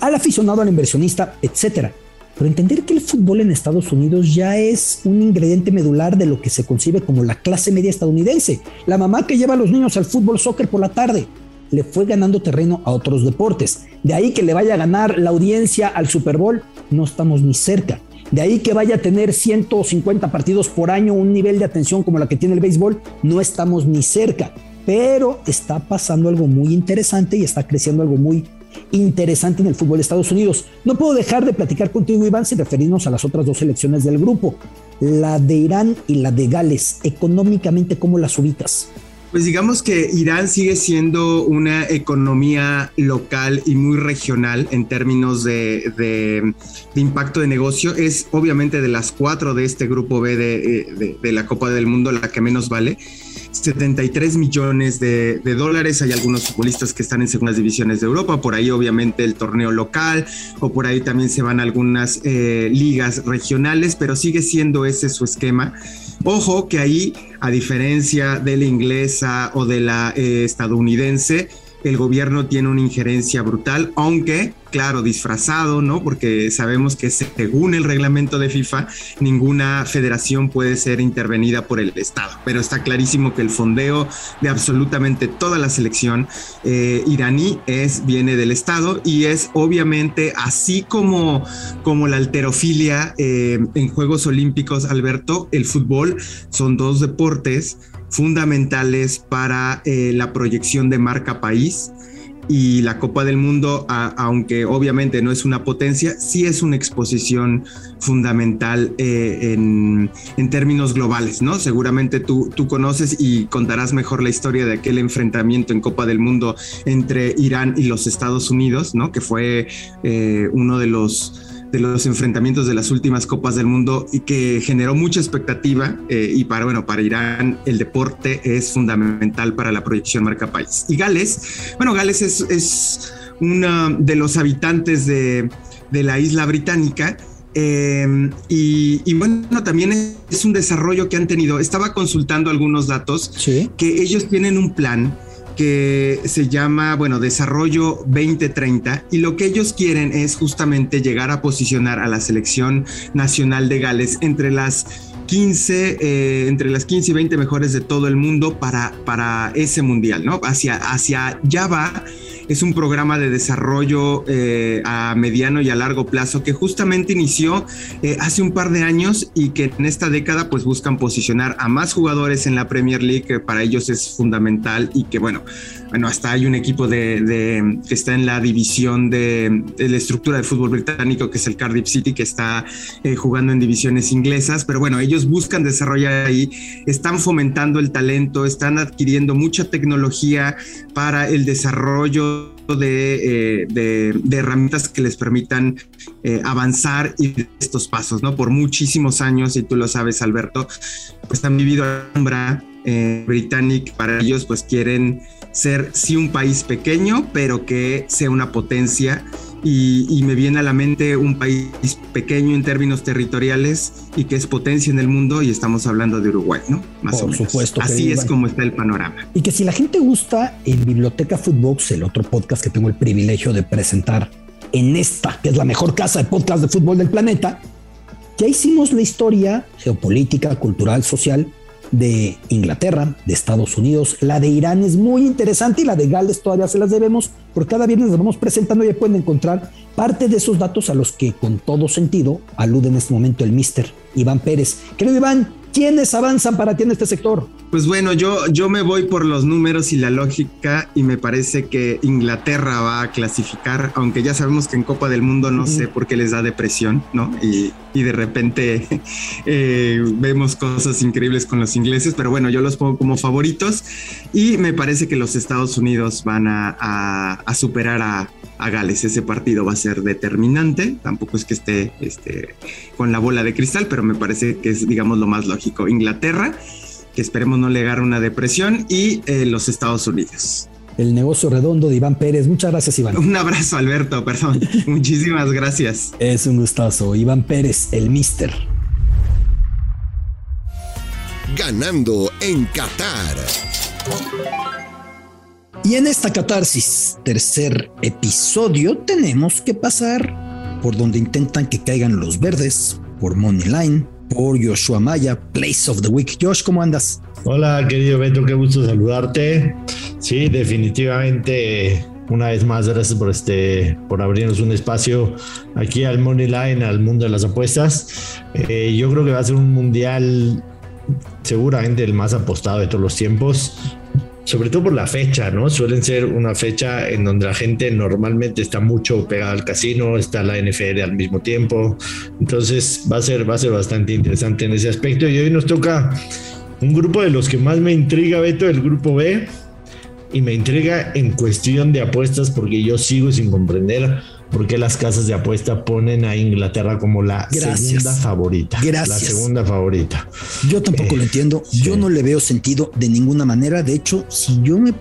al aficionado, al inversionista, etcétera pero entender que el fútbol en Estados Unidos ya es un ingrediente medular de lo que se concibe como la clase media estadounidense. La mamá que lleva a los niños al fútbol soccer por la tarde le fue ganando terreno a otros deportes. De ahí que le vaya a ganar la audiencia al Super Bowl, no estamos ni cerca. De ahí que vaya a tener 150 partidos por año, un nivel de atención como la que tiene el béisbol, no estamos ni cerca. Pero está pasando algo muy interesante y está creciendo algo muy interesante en el fútbol de Estados Unidos. No puedo dejar de platicar contigo, Iván, sin referirnos a las otras dos selecciones del grupo, la de Irán y la de Gales. Económicamente, ¿cómo las ubicas? Pues digamos que Irán sigue siendo una economía local y muy regional en términos de, impacto de negocio. Es obviamente de las cuatro de este grupo B de, de la Copa del Mundo la que menos vale 73 millones de, dólares. Hay algunos futbolistas que están en segundas divisiones de Europa, por ahí obviamente el torneo local o por ahí también se van algunas eh, ligas regionales, pero sigue siendo ese su esquema. Ojo que ahí, a diferencia de la inglesa o de la eh, estadounidense, el gobierno tiene una injerencia brutal, aunque, claro, disfrazado, ¿no? Porque sabemos que según el reglamento de FIFA, ninguna federación puede ser intervenida por el Estado. Pero está clarísimo que el fondeo de absolutamente toda la selección eh, iraní es, viene del Estado y es obviamente así como, como la alterofilia eh, en Juegos Olímpicos, Alberto, el fútbol son dos deportes fundamentales para eh, la proyección de marca país y la Copa del Mundo, aunque obviamente no es una potencia, sí es una exposición fundamental eh, en, términos globales, ¿no? Seguramente tú, tú conoces y contarás mejor la historia de aquel enfrentamiento en Copa del Mundo entre Irán y los Estados Unidos, ¿no? Que fue eh, uno de los de los enfrentamientos de las últimas Copas del Mundo y que generó mucha expectativa eh, y para, bueno, para Irán el deporte es fundamental para la proyección marca país. Y Gales, bueno, Gales es, es uno de los habitantes de, de la isla británica eh, y, y, bueno, también es un desarrollo que han tenido. Estaba consultando algunos datos que ellos tienen un plan que se llama, bueno, Desarrollo 2030 y lo que ellos quieren es justamente llegar a posicionar a la selección nacional de Gales entre las 15, eh, entre las 15 y 20 mejores de todo el mundo para, para ese mundial, ¿no? Hacia, hacia ya va es un programa de desarrollo eh, a mediano y a largo plazo que justamente inició eh, hace un par de años y que en esta década pues buscan posicionar a más jugadores en la Premier League, que para ellos es fundamental y que bueno, bueno, hasta hay un equipo de, que está en la división de, la estructura de fútbol británico, que es el Cardiff City, que está eh, jugando en divisiones inglesas, pero bueno, ellos buscan desarrollar ahí, están fomentando el talento, están adquiriendo mucha tecnología para el desarrollo de, eh, herramientas que les permitan eh, avanzar y estos pasos, ¿no? Por muchísimos años, y tú lo sabes, Alberto, pues han vivido a sombra británica, para ellos pues quieren ser sí un país pequeño, pero que sea una potencia. Y, me viene a la mente un país pequeño en términos territoriales y que es potencia en el mundo y estamos hablando de Uruguay, ¿no? Más o menos. supuesto. Así es como está el panorama. Y que si la gente gusta en Biblioteca Footbox, el otro podcast que tengo el privilegio de presentar en esta, que es la mejor casa de podcast de fútbol del planeta, ya hicimos la historia geopolítica, cultural, social de Inglaterra, de Estados Unidos, la de Irán es muy interesante y la de Gales todavía se las debemos, porque cada viernes nos vamos presentando y pueden encontrar parte de esos datos a los que con todo sentido alude en este momento el mister Iván Pérez. Querido Iván, ¿quiénes avanzan para ti en este sector? Pues bueno, yo, yo me voy por los números y la lógica y me parece que Inglaterra va a clasificar, aunque ya sabemos que en Copa del Mundo no sé por qué les da depresión, ¿no? Y, de repente eh, vemos cosas increíbles con los ingleses, pero bueno, yo los pongo como favoritos y me parece que los Estados Unidos van a, superar a, Gales. Ese partido va a ser determinante, tampoco es que esté este, con la bola de cristal, pero me parece que es, digamos, lo más lógico. Inglaterra que esperemos no le agarre una depresión, y eh, los Estados Unidos. El negocio redondo de Iván Pérez. Muchas gracias, Iván. Un abrazo, Alberto, perdón. Muchísimas gracias. Es un gustazo. Iván Pérez, el mister. Ganando en Qatar. Y en esta catarsis, tercer episodio, tenemos que pasar por donde intentan que caigan los verdes, por Moneyline, por Joshua Maya, Place of the Week. Josh, ¿cómo andas? Hola, querido Beto, qué gusto saludarte. Sí, definitivamente una vez más, gracias por este, por abrirnos un espacio aquí al Money Line, al mundo de las apuestas. Eh, yo creo que va a ser un mundial seguramente el más apostado de todos los tiempos sobre todo por la fecha, ¿no? Suelen ser una fecha en donde la gente normalmente está mucho pegada al casino, está la NFL al mismo tiempo. Entonces va a ser, va a ser bastante interesante en ese aspecto. Y hoy nos toca un grupo de los que más me intriga, Beto, el grupo B. Y me intriga en cuestión de apuestas porque yo sigo sin comprender por qué las casas de apuesta ponen a Inglaterra como la segunda favorita. Gracias. La segunda favorita. Yo tampoco lo eh, entiendo. Yo no le veo sentido de ninguna manera. De hecho, si yo me,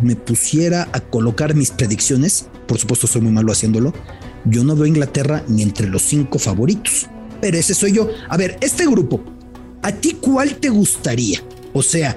me pusiera a colocar mis predicciones, por supuesto soy muy malo haciéndolo, yo no veo a Inglaterra ni entre los cinco favoritos. Pero ese soy yo. A ver, este grupo, ¿a ti cuál te gustaría? O sea,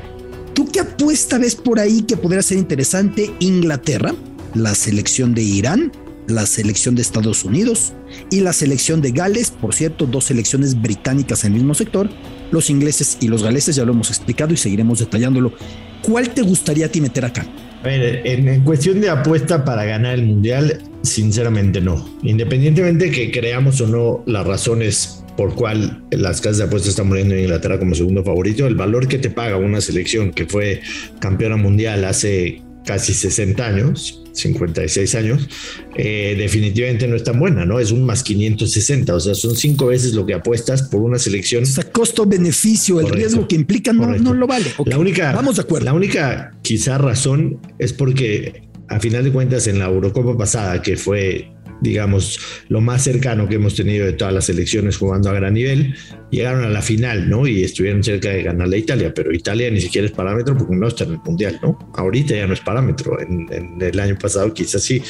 ¿tú qué apuesta ves por ahí que podría ser interesante? Inglaterra, la selección de Irán, la selección de Estados Unidos y la selección de Gales, por cierto, dos selecciones británicas en el mismo sector, los ingleses y los galeses, ya lo hemos explicado y seguiremos detallándolo. ¿Cuál te gustaría a ti meter acá? A ver, en, cuestión de apuesta para ganar el Mundial, sinceramente no. Independientemente que creamos o no las razones por cuál las casas de apuestas están muriendo en Inglaterra como segundo favorito, el valor que te paga una selección que fue campeona mundial hace casi 60 años, 56 años, eh, definitivamente no es tan buena, ¿no? Es un más 560, o sea, son cinco veces lo que apuestas por una selección. O sea, costo-beneficio, el riesgo que implica no, no lo vale. La única, vamos de acuerdo. La única quizá razón es porque a final de cuentas en la Eurocopa pasada, que fue digamos, lo más cercano que hemos tenido de todas las elecciones jugando a gran nivel, llegaron a la final, ¿no? Y estuvieron cerca de ganarle a Italia, pero Italia ni siquiera es parámetro porque no está en el Mundial, ¿no? Ahorita ya no es parámetro, en, el año pasado quizás sí.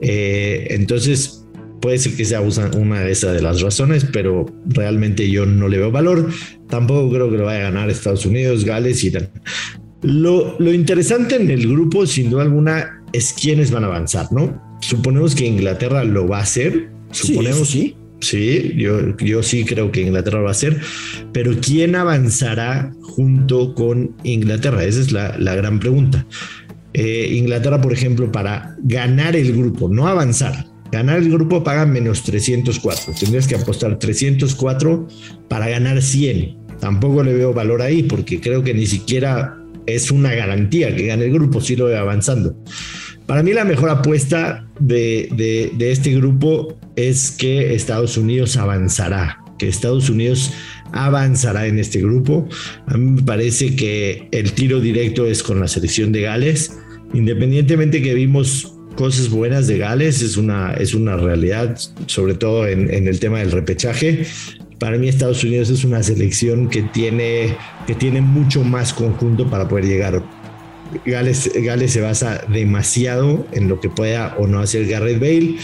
Eh, entonces, puede ser que sea una de esas de las razones, pero realmente yo no le veo valor. Tampoco creo que lo vaya a ganar Estados Unidos, Gales, Irán. Lo, lo interesante en el grupo, sin duda alguna, es quiénes van a avanzar, ¿no? Suponemos que Inglaterra lo va a hacer. Suponemos. Sí, sí. yo, yo sí creo que Inglaterra lo va a hacer. Pero ¿quién avanzará junto con Inglaterra? Esa es la, la gran pregunta. Eh, Inglaterra, por ejemplo, para ganar el grupo, no avanzar, ganar el grupo paga menos 304. Tendrías que apostar 304 para ganar 100. Tampoco le veo valor ahí porque creo que ni siquiera es una garantía que gane el grupo, si lo veo avanzando. Para mí la mejor apuesta de, de este grupo es que Estados Unidos avanzará, que Estados Unidos avanzará en este grupo. A mí me parece que el tiro directo es con la selección de Gales, independientemente que vimos cosas buenas de Gales, es una, es una realidad, sobre todo en, el tema del repechaje. Para mí Estados Unidos es una selección que tiene, que tiene mucho más conjunto para poder llegar. Gales, Gales se basa demasiado en lo que pueda o no hacer Garrett Bale,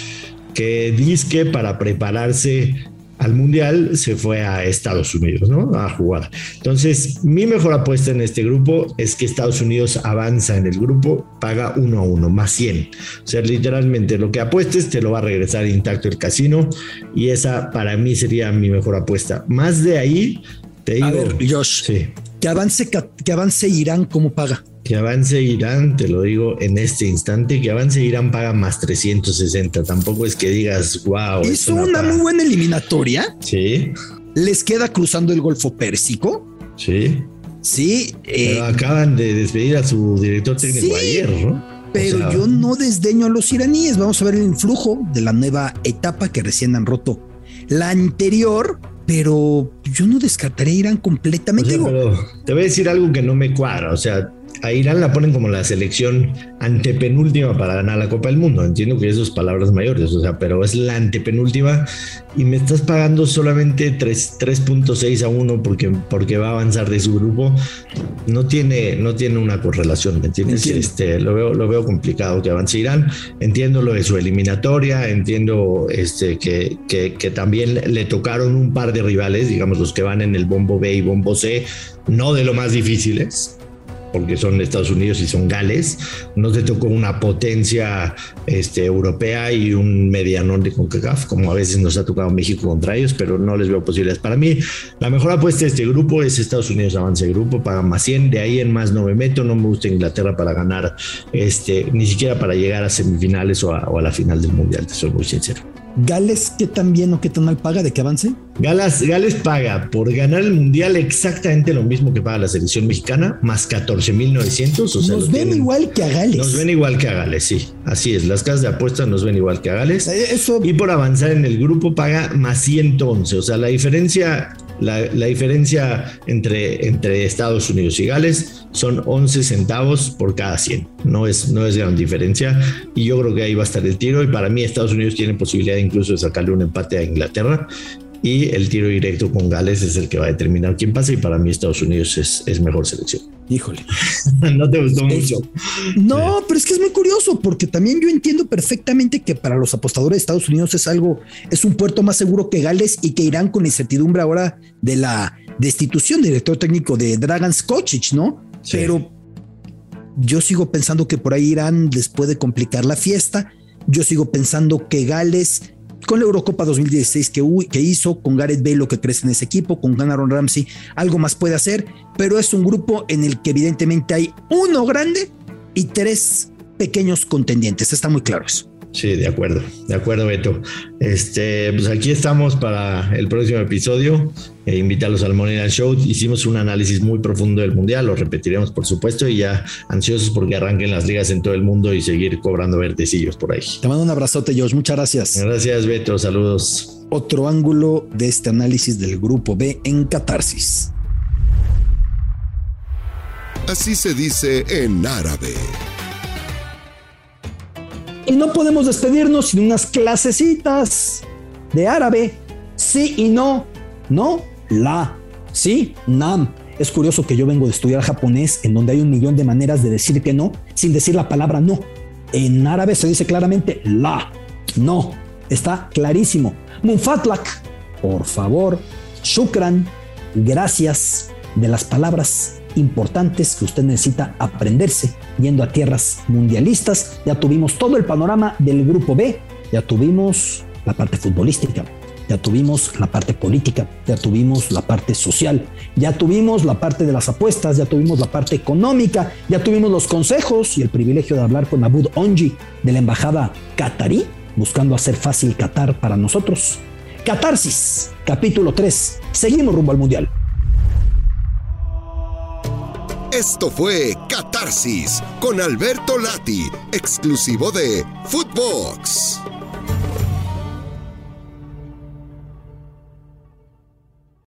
que dice para prepararse al Mundial se fue a Estados Unidos, ¿no? A jugar. Entonces, mi mejor apuesta en este grupo es que Estados Unidos avanza en el grupo, paga uno a uno, más 100. O sea, literalmente lo que apuestes te lo va a regresar intacto el casino y esa para mí sería mi mejor apuesta. Más de ahí, te digo. A ver, Josh, sí. que, avance, que avance Irán, ¿cómo paga? Que avance Irán, te lo digo en este instante, que avance Irán paga más 360. Tampoco es que digas, wow. Hizo una, muy buena eliminatoria. Sí. Les queda cruzando el Golfo Pérsico. Sí. Sí. Eh, acaban de despedir a su director técnico ayer, ¿no? Pero yo no desdeño a los iraníes. Vamos a ver el influjo de la nueva etapa que recién han roto. La anterior pero yo no descartaría Irán completamente. pero te voy a decir algo que no me cuadra. O sea, a Irán la ponen como la selección antepenúltima para ganar la Copa del Mundo. Entiendo que eso es palabras mayores, o sea, pero es la antepenúltima y me estás pagando solamente 3.6 a 1 porque, porque va a avanzar de su grupo. No tiene, no tiene una correlación, ¿me entiendes? Este, lo, veo, lo veo complicado que avance Irán. Entiendo lo de su eliminatoria, entiendo este, que, que, que también le tocaron un par de rivales, digamos los que van en el bombo B y bombo C, no de lo más difíciles porque son Estados Unidos y son Gales. No te tocó una potencia este, europea y un medianón de CONCACAF, como a veces nos ha tocado México contra ellos, pero no les veo posibilidades. Para mí, la mejor apuesta de este grupo es Estados Unidos avance grupo, paga más 100, de ahí en más no me meto, no me gusta Inglaterra para ganar, este, ni siquiera para llegar a semifinales o a, o a la final del Mundial, te soy muy sincero. Gales, ¿qué tan bien o qué tan mal paga de que avance? Gales, Gales paga por ganar el mundial exactamente lo mismo que paga la selección mexicana, más 14,900. O sea, nos ven igual que a Gales. Nos ven igual que a Gales, sí. Así es. Las casas de apuestas nos ven igual que a Gales. Eh, eso... Y por avanzar en el grupo paga más 111. O sea, la diferencia la, diferencia entre, entre Estados Unidos y Gales son 11 centavos por cada 100. No es, no es gran diferencia. Y yo creo que ahí va a estar el tiro. Y para mí, Estados Unidos tiene posibilidad incluso de sacarle un empate a Inglaterra y el tiro directo con Gales es el que va a determinar quién pasa y para mí Estados Unidos es, es mejor selección. Híjole. no te gustó mucho. No, pero es que es muy curioso porque también yo entiendo perfectamente que para los apostadores de Estados Unidos es algo, es un puerto más seguro que Gales y que irán con incertidumbre ahora de la destitución del director técnico de Dragan Skocic, ¿no? Pero yo sigo pensando que por ahí Irán les puede complicar la fiesta. Yo sigo pensando que Gales con la Eurocopa 2016 que, hizo, con Gareth Bale lo que crece en ese equipo, con Aaron Ramsey, algo más puede hacer, pero es un grupo en el que evidentemente hay uno grande y tres pequeños contendientes, está muy claro eso. Sí, de acuerdo, de acuerdo, Beto. Este, pues aquí estamos para el próximo episodio. E invitarlos al Money Show. Hicimos un análisis muy profundo del mundial, lo repetiremos por supuesto, y ya ansiosos porque arranquen las ligas en todo el mundo y seguir cobrando vertecillos por ahí. Te mando un abrazote, Josh. Muchas gracias. Gracias, Beto. Saludos. Otro ángulo de este análisis del grupo B en Catarsis. Así se dice en árabe. Y no podemos despedirnos sin unas clasecitas de árabe. Sí y no. No, la. Sí, nam. Es curioso que yo vengo de estudiar japonés en donde hay un millón de maneras de decir que no sin decir la palabra no. En árabe se dice claramente la. No. Está clarísimo. Munfatlak. Por favor. Shukran. Gracias. De las palabras importantes que usted necesita aprenderse yendo a tierras mundialistas. Ya tuvimos todo el panorama del grupo B, ya tuvimos la parte futbolística. ya tuvimos la parte política, ya tuvimos la parte social, ya tuvimos la parte de las apuestas, ya tuvimos la parte económica, ya tuvimos los consejos y el privilegio de hablar con Abud Onji de la embajada catarí, buscando hacer fácil Qatar para nosotros. Catarsis, capítulo 3. Seguimos rumbo al Mundial. Esto fue Catarsis con Alberto Lati, exclusivo de Footbox.